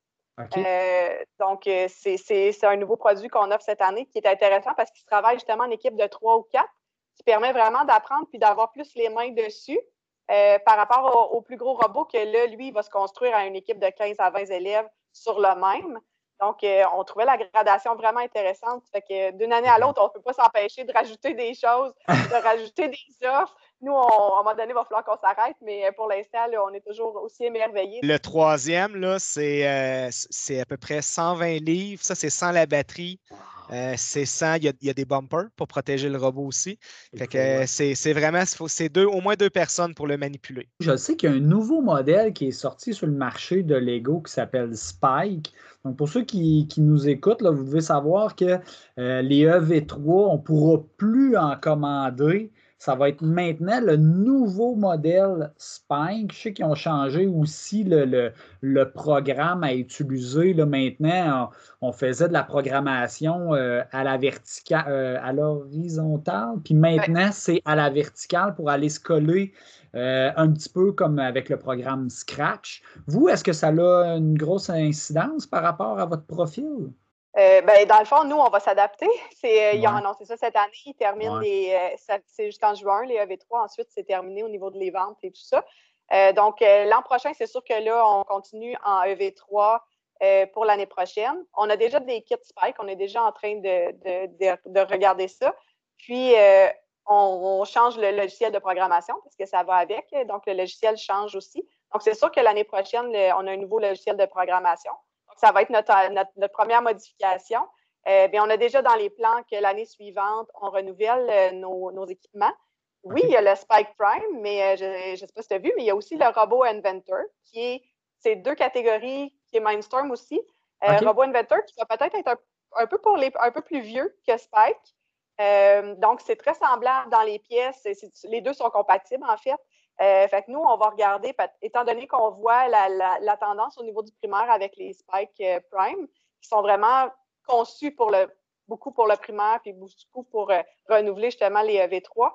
donc, c'est un nouveau produit qu'on offre cette année qui est intéressant parce qu'il travaille justement en équipe de trois ou quatre, qui permet vraiment d'apprendre puis d'avoir plus les mains dessus. par rapport au, plus gros robot que là, lui, il va se construire à une équipe de 15 à 20 élèves sur le même. Donc, euh, on trouvait la gradation vraiment intéressante. Fait que d'une année à l'autre, on ne peut pas s'empêcher de rajouter des choses, de rajouter des offres. Nous, à un moment donné, il va falloir qu'on s'arrête, mais euh, pour l'instant, on est toujours aussi émerveillés.
Le troisième, là, c'est, euh, c'est à peu près 120 livres. Ça, c'est sans la batterie. C'est sans, il y, a, des bumpers pour protéger le robot aussi. Fait que c'est, vraiment, c'est deux, au moins deux personnes pour le manipuler.
Je sais qu'il y a un nouveau modèle qui est sorti sur le marché de Lego qui s'appelle Spike. Donc, pour ceux qui, nous écoutent, là, vous devez savoir que euh, les EV3, on ne pourra plus en commander. Ça va être maintenant le nouveau modèle Spike. Je sais qu'ils ont changé aussi le, programme à utiliser. Là, maintenant, on, faisait de la programmation euh, à la verticale, euh, à l'horizontale, puis maintenant, c'est à la verticale pour aller se coller euh, un petit peu comme avec le programme Scratch. Vous, est-ce que ça a une grosse incidence par rapport à votre profil?
Euh, ben, dans le fond, nous, on va s'adapter. C'est, Ils ont annoncé ça cette année. Ils terminent les. Euh, c'est jusqu'en juin, les EV3. Ensuite, c'est terminé au niveau de les ventes et tout ça. donc, l'an prochain, c'est sûr que là, on continue en EV3 pour l'année prochaine. On a déjà des kits Spike. On est déjà en train de, de, de regarder ça. Puis, on, change le logiciel de programmation parce que ça va avec. Donc, le logiciel change aussi. Donc, c'est sûr que l'année prochaine, on a un nouveau logiciel de programmation. Ça va être notre, première modification. Euh, on a déjà dans les plans que l'année suivante, on renouvelle euh, nos, équipements. Oui, il y a le Spike Prime, mais euh, je ne sais pas si tu as vu, mais il y a aussi le Robot Inventor, qui est ces deux catégories, qui est Mindstorm aussi. Robot Inventor, qui va peut-être être, un, peu pour les un peu plus vieux que Spike, euh, donc, c'est très semblable dans les pièces. les deux sont compatibles, en fait. Euh, fait que nous, on va regarder, étant donné qu'on voit la, tendance au niveau du primaire avec les Spike euh, Prime, qui sont vraiment conçus pour le, beaucoup pour le primaire, puis beaucoup pour renouveler justement les V3.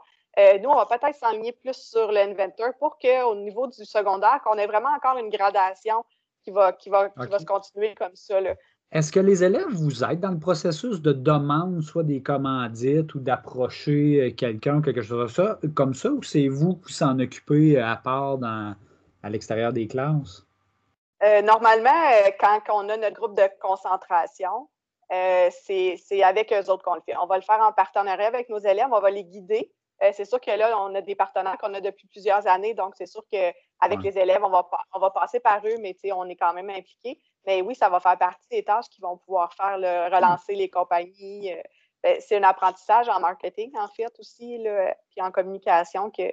nous, on va peut-être s'enligner plus sur l'inventor pour qu'au niveau du secondaire, qu'on ait vraiment encore une gradation qui va, qui va, qui va se continuer comme ça. Là.
Est-ce que les élèves vous aident dans le processus de demande, soit des commandites ou d'approcher euh, quelqu'un, quelque chose comme ça, ou c'est vous qui s'en occupez à part à l'extérieur des classes?
Euh, normalement, euh, quand on a notre groupe de concentration, c'est avec eux autres qu'on le fait. On va le faire en partenariat avec nos élèves, on va les guider. C'est sûr que là, on a des partenaires qu'on a depuis plusieurs années, donc c'est sûr qu'avec les élèves, on va, on va passer par eux, mais on est quand même impliqués. Mais oui, ça va faire partie des tâches qui vont pouvoir faire le, relancer les compagnies. Euh, ben, c'est un apprentissage en marketing, en fait, aussi, puis en communication, que,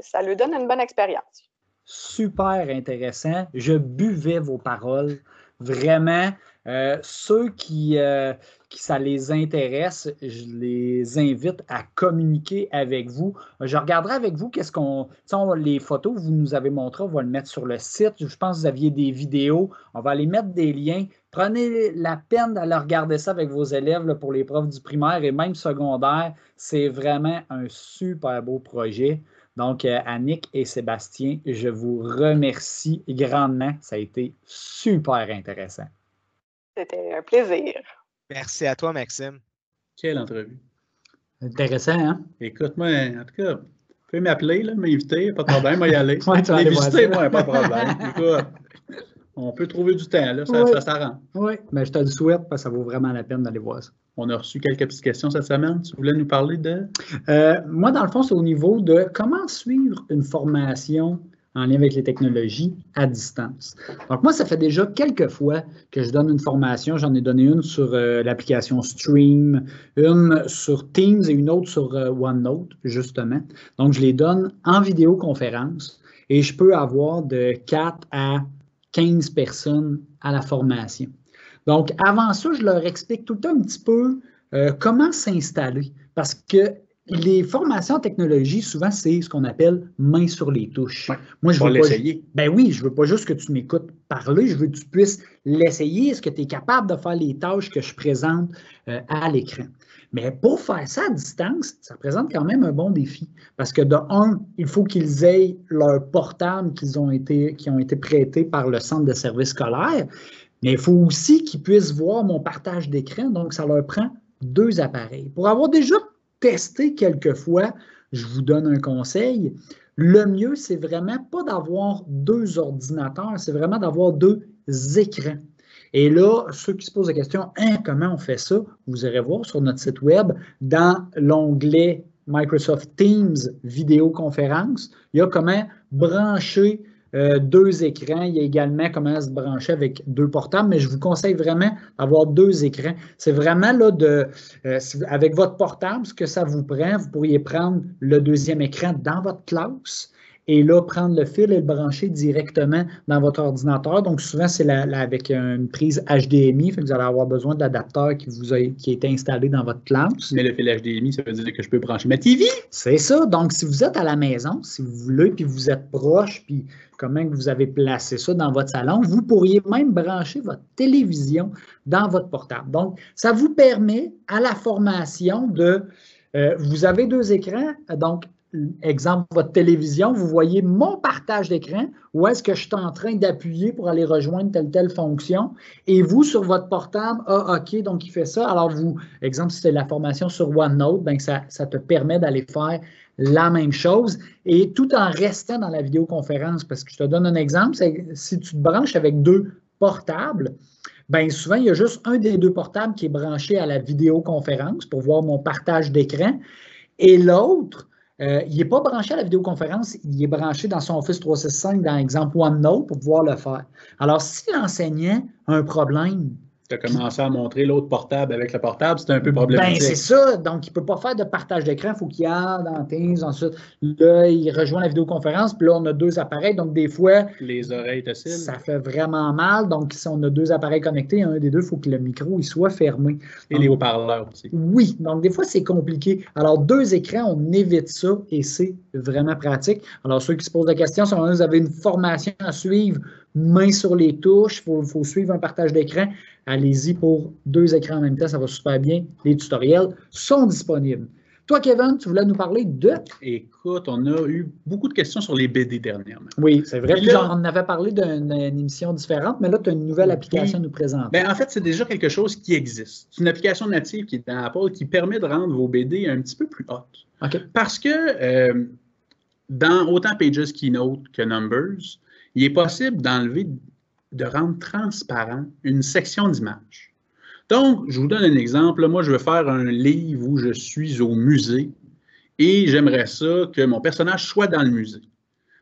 ça lui donne une bonne expérience.
Super intéressant. Je buvais vos paroles. Vraiment, Euh, ceux qui, euh, qui ça les intéresse, je les invite à communiquer avec vous. Je regarderai avec vous qu'est-ce qu'on. Les photos que vous nous avez montrées, on va le mettre sur le site. Je pense que vous aviez des vidéos. On va aller mettre des liens. Prenez la peine d'aller regarder ça avec vos élèves pour les profs du primaire et même secondaire. C'est vraiment un super beau projet. Donc, euh, Annick et Sébastien, je vous remercie grandement. Ça a été super intéressant.
C'était un plaisir.
Merci à toi, Maxime.
Quelle entrevue.
Intéressant, hein?
Écoute, moi, en tout cas, tu peux m'appeler, m'inviter, pas de problème, moi y aller.
ouais, tu vas aller
visiter, moi, pas de problème. Écoute, on peut trouver du temps, là, ça,
Oui.
ça s'arrange.
Oui, mais je te le souhaite parce que ça vaut vraiment la peine d'aller voir ça.
On a reçu quelques petites questions cette semaine. Tu voulais nous parler de?
Euh, moi, dans le fond, c'est au niveau de comment suivre une formation en lien avec les technologies à distance. Donc, moi, ça fait déjà quelques fois que je donne une formation. J'en ai donné une sur euh, l'application Stream, une sur Teams et une autre sur euh, OneNote, justement. Donc, je les donne en vidéoconférence et je peux avoir de 4 à 15 personnes à la formation. Donc, avant ça, je leur explique tout le temps un petit peu euh, comment s'installer. Parce que les formations en technologie, souvent, c'est ce qu'on appelle main sur les touches.
Ouais.
Moi, je veux
l'essayer.
ben oui, je veux pas juste que tu m'écoutes parler, je veux que tu puisses l'essayer. Est-ce que tu es capable de faire les tâches que je présente euh, à l'écran? Mais pour faire ça à distance, ça présente quand même un bon défi. Parce que de un, il faut qu'ils aient leur portable qu'ils ont été, qui ont été prêtés par le centre de services scolaires. Mais il faut aussi qu'ils puissent voir mon partage d'écran. Donc, ça leur prend deux appareils. Pour avoir déjà testé quelques fois, je vous donne un conseil. Le mieux, c'est vraiment pas d'avoir deux ordinateurs, c'est vraiment d'avoir deux écrans. Et là, ceux qui se posent la question, Hein, comment on fait ça? Vous irez voir sur notre site web, dans l'onglet Microsoft Teams vidéoconférence, il y a comment brancher euh, deux écrans. Il y a également comment se brancher avec deux portables, mais je vous conseille vraiment d'avoir deux écrans. C'est vraiment là de, euh, avec votre portable, ce que ça vous prend, vous pourriez prendre le deuxième écran dans votre classe et là, prendre le fil et le brancher directement dans votre ordinateur. Donc, souvent, c'est avec une prise HDMI, fait que vous allez avoir besoin de l'adapteur qui, vous a, qui a été installé dans votre classe.
Mais le fil HDMI, ça veut dire que je peux brancher ma TV.
C'est ça. Donc, si vous êtes à la maison, si vous voulez, puis vous êtes proche, puis comment que vous avez placé ça dans votre salon, vous pourriez même brancher votre télévision dans votre portable. Donc, ça vous permet à la formation de... euh, vous avez deux écrans, donc exemple, votre télévision, vous voyez mon partage d'écran, où est-ce que je suis en train d'appuyer pour aller rejoindre telle telle fonction, et vous, sur votre portable, ah, OK, donc il fait ça. Alors, vous, exemple, si c'est la formation sur OneNote, ben, ça, ça te permet d'aller faire la même chose, et tout en restant dans la vidéoconférence, parce que je te donne un exemple, c'est si tu te branches avec deux portables, Bien, souvent, il y a juste un des deux portables qui est branché à la vidéoconférence pour voir mon partage d'écran. Et l'autre, euh, il n'est pas branché à la vidéoconférence, il est branché dans son Office 365, dans exemple OneNote, pour pouvoir le faire. Alors, si l'enseignant a un problème,
Tu as commencé à montrer l'autre portable avec le portable, c'est un peu
ben,
problématique.
c'est ça. Donc, il ne peut pas faire de partage d'écran. Il faut qu'il aille dans Teams. Ensuite, là, il rejoint la vidéoconférence. Puis là, on a deux appareils. Donc, des fois,
Les oreilles
ça fait vraiment mal. Donc, si on a deux appareils connectés, un des deux, il faut que le micro il soit fermé.
Et les haut-parleurs aussi.
Oui, donc des fois, c'est compliqué. Alors, deux écrans, on évite ça et c'est vraiment pratique. Alors, ceux qui se posent la question, si vous avez une formation à suivre, main sur les touches, il faut, faut suivre un partage d'écran, allez-y pour deux écrans en même temps, ça va super bien. Les tutoriels sont disponibles. Toi, Kevin, tu voulais nous parler de...
Écoute, on a eu beaucoup de questions sur les BD dernièrement.
Oui, c'est vrai.
Puis là-
on en avait parlé d'une émission différente, mais là, tu as une nouvelle application à nous présenter.
Ben, en fait, c'est déjà quelque chose qui existe. C'est une application native qui est dans Apple qui permet de rendre vos BD un petit peu plus hautes.
OK.
Parce que euh, dans autant Pages Keynote que Numbers, il est possible d'enlever, de rendre transparent une section d'images. Donc, je vous donne un exemple. Moi, je veux faire un livre où je suis au musée et j'aimerais ça que mon personnage soit dans le musée.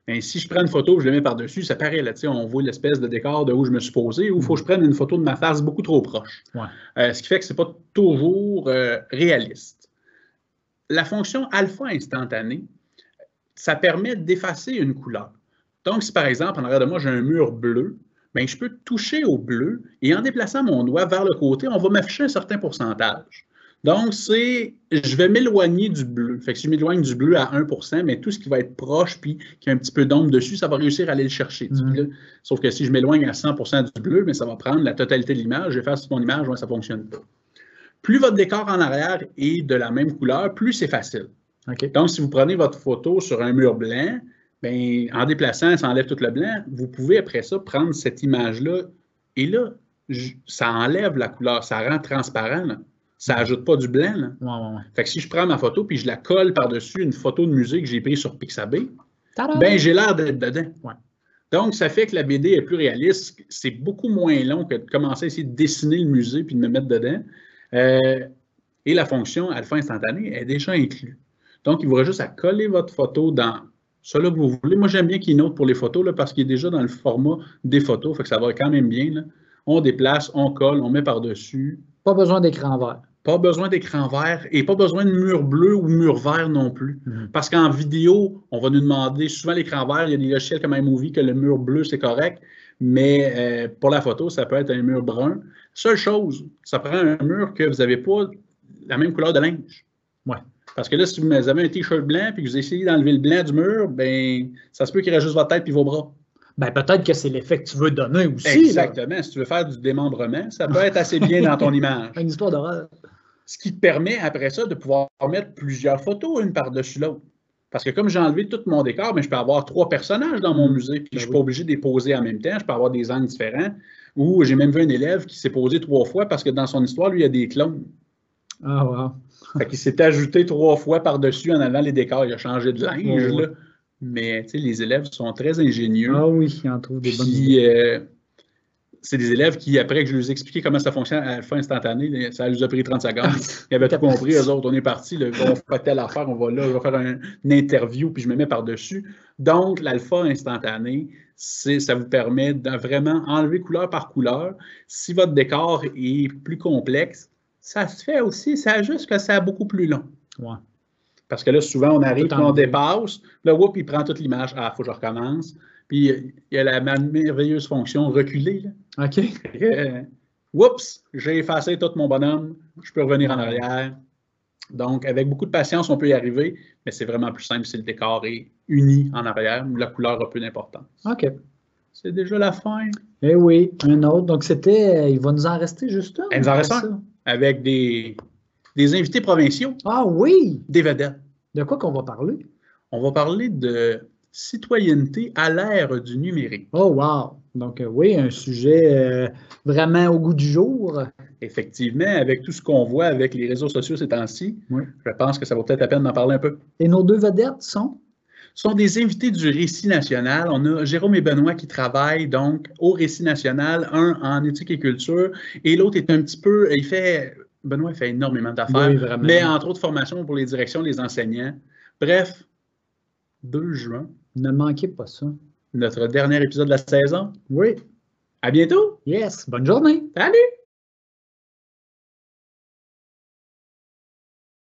Ben, si je prends une photo, je le mets par-dessus, ça paraît, là, on voit l'espèce de décor de où je me suis posé, ou il faut que je prenne une photo de ma face beaucoup trop proche.
Ouais.
Euh, ce qui fait que ce n'est pas toujours euh, réaliste. La fonction alpha instantanée, ça permet d'effacer une couleur. Donc, si par exemple, en arrière de moi, j'ai un mur bleu, ben, je peux toucher au bleu et en déplaçant mon doigt vers le côté, on va m'afficher un certain pourcentage. Donc, c'est, je vais m'éloigner du bleu. Fait que si je m'éloigne du bleu à 1% mais tout ce qui va être proche puis qui a un petit peu d'ombre dessus, ça va réussir à aller le chercher.
Mhm.
Sauf que si je m'éloigne à 100% du bleu, mais ça va prendre la totalité de l'image. Je vais faire sur mon image, ouais, ça ne fonctionne pas. Plus votre décor en arrière est de la même couleur, plus c'est facile. Donc, si vous prenez votre photo sur un mur blanc, ben, en déplaçant, ça enlève tout le blanc. Vous pouvez après ça prendre cette image-là et là, ça enlève la couleur, ça rend transparent. là. Ça ajoute pas du blanc. là.
Ouais, ouais, ouais.
Fait que si je prends ma photo puis je la colle par-dessus une photo de musée que j'ai prise sur Pixabay, ben j'ai l'air d'être dedans. Donc, ça fait que la BD est plus réaliste. C'est beaucoup moins long que de commencer à essayer de dessiner le musée puis de me mettre dedans. Euh, et la fonction alpha instantanée est déjà inclue. Donc, il vous reste juste à coller votre photo dans que vous voulez. Moi, j'aime bien Keynote pour les photos là, parce qu'il est déjà dans le format des photos. Fait que ça va quand même bien. là. On déplace, on colle, on met par-dessus.
Pas besoin d'écran vert.
Pas besoin d'écran vert et pas besoin de mur bleu ou mur vert non plus.
Mhm.
Parce qu'en vidéo, on va nous demander souvent l'écran vert, il y a des logiciels comme iMovie que le mur bleu, c'est correct. Mais euh, pour la photo, ça peut être un mur brun. Seule chose, ça prend un mur que vous n'avez pas la même couleur de linge.
Ouais.
Parce que là, si vous avez un t-shirt blanc et que vous essayez d'enlever le blanc du mur, ben ça se peut qu'il juste votre tête et vos bras.
Ben, peut-être que c'est l'effet que tu veux donner aussi. là.
Exactement. Si tu veux faire du démembrement, ça peut être assez bien dans ton image.
Une histoire d'horreur.
Ce qui te permet après ça de pouvoir mettre plusieurs photos une par-dessus l'autre. Parce que comme j'ai enlevé tout mon décor, mais je peux avoir trois personnages dans mon musée, puis je ne suis
Ben
pas obligé de les poser en même temps. Je peux avoir des angles différents. Ou j'ai même vu un élève qui s'est posé trois fois parce que dans son histoire, lui, il y a des clones.
Ah, wow.
Fait qu'il s'est ajouté trois fois par-dessus en allant les décors. Il a changé de linge. Là. Mais les élèves sont très ingénieux.
Ah oui, il en trouve des bonnes idées.
Euh, c'est des élèves qui, après que je leur ai expliqué comment ça fonctionne à la fin instantanée, ça leur a pris 30 secondes. Ils avaient tout compris, eux autres, on est partis, là, on fait telle affaire, on va là, on va faire un- une interview, puis je me mets par-dessus. Donc, l'alpha instantané, ça vous permet de vraiment enlever couleur par couleur. Si votre décor est plus complexe, ça se fait aussi, c'est juste que c'est beaucoup plus long.
Ouais.
Parce que là, souvent, on arrive, puis on dépasse. Là, whoop, il prend toute l'image. Ah, il faut que je recommence. Puis, il y a la ma- merveilleuse fonction reculer. Là.
OK.
Euh, Oups, j'ai effacé tout mon bonhomme. Je peux revenir en arrière. Donc, avec beaucoup de patience, on peut y arriver, mais c'est vraiment plus simple si le décor est uni en arrière, où la couleur a peu d'importance.
OK.
C'est déjà la fin.
Eh oui, un autre. Donc, c'était. euh, Il va nous en rester juste un.
Il nous en reste
après
un. Avec des, des invités provinciaux,
Ah oui!
des vedettes.
De quoi qu'on va parler?
On va parler de citoyenneté à l'ère du numérique.
Oh, wow! Donc, euh, oui, un sujet euh, vraiment au goût du jour.
Effectivement, avec tout ce qu'on voit avec les réseaux sociaux ces temps-ci,
Oui.
je pense que ça vaut peut-être la peine d'en parler un peu.
Et nos deux vedettes sont?
Ce sont des invités du Récit national. On a Jérôme et Benoît qui travaillent donc au Récit national, un en éthique et culture, et l'autre est un petit peu, il fait, Benoît fait énormément d'affaires,
Oui,
mais entre autres formations pour les directions, les enseignants. Bref, 2 juin,
Ne manquez pas ça.
notre dernier épisode de la saison.
Oui.
À bientôt!
Yes. Bonne journée.
Salut!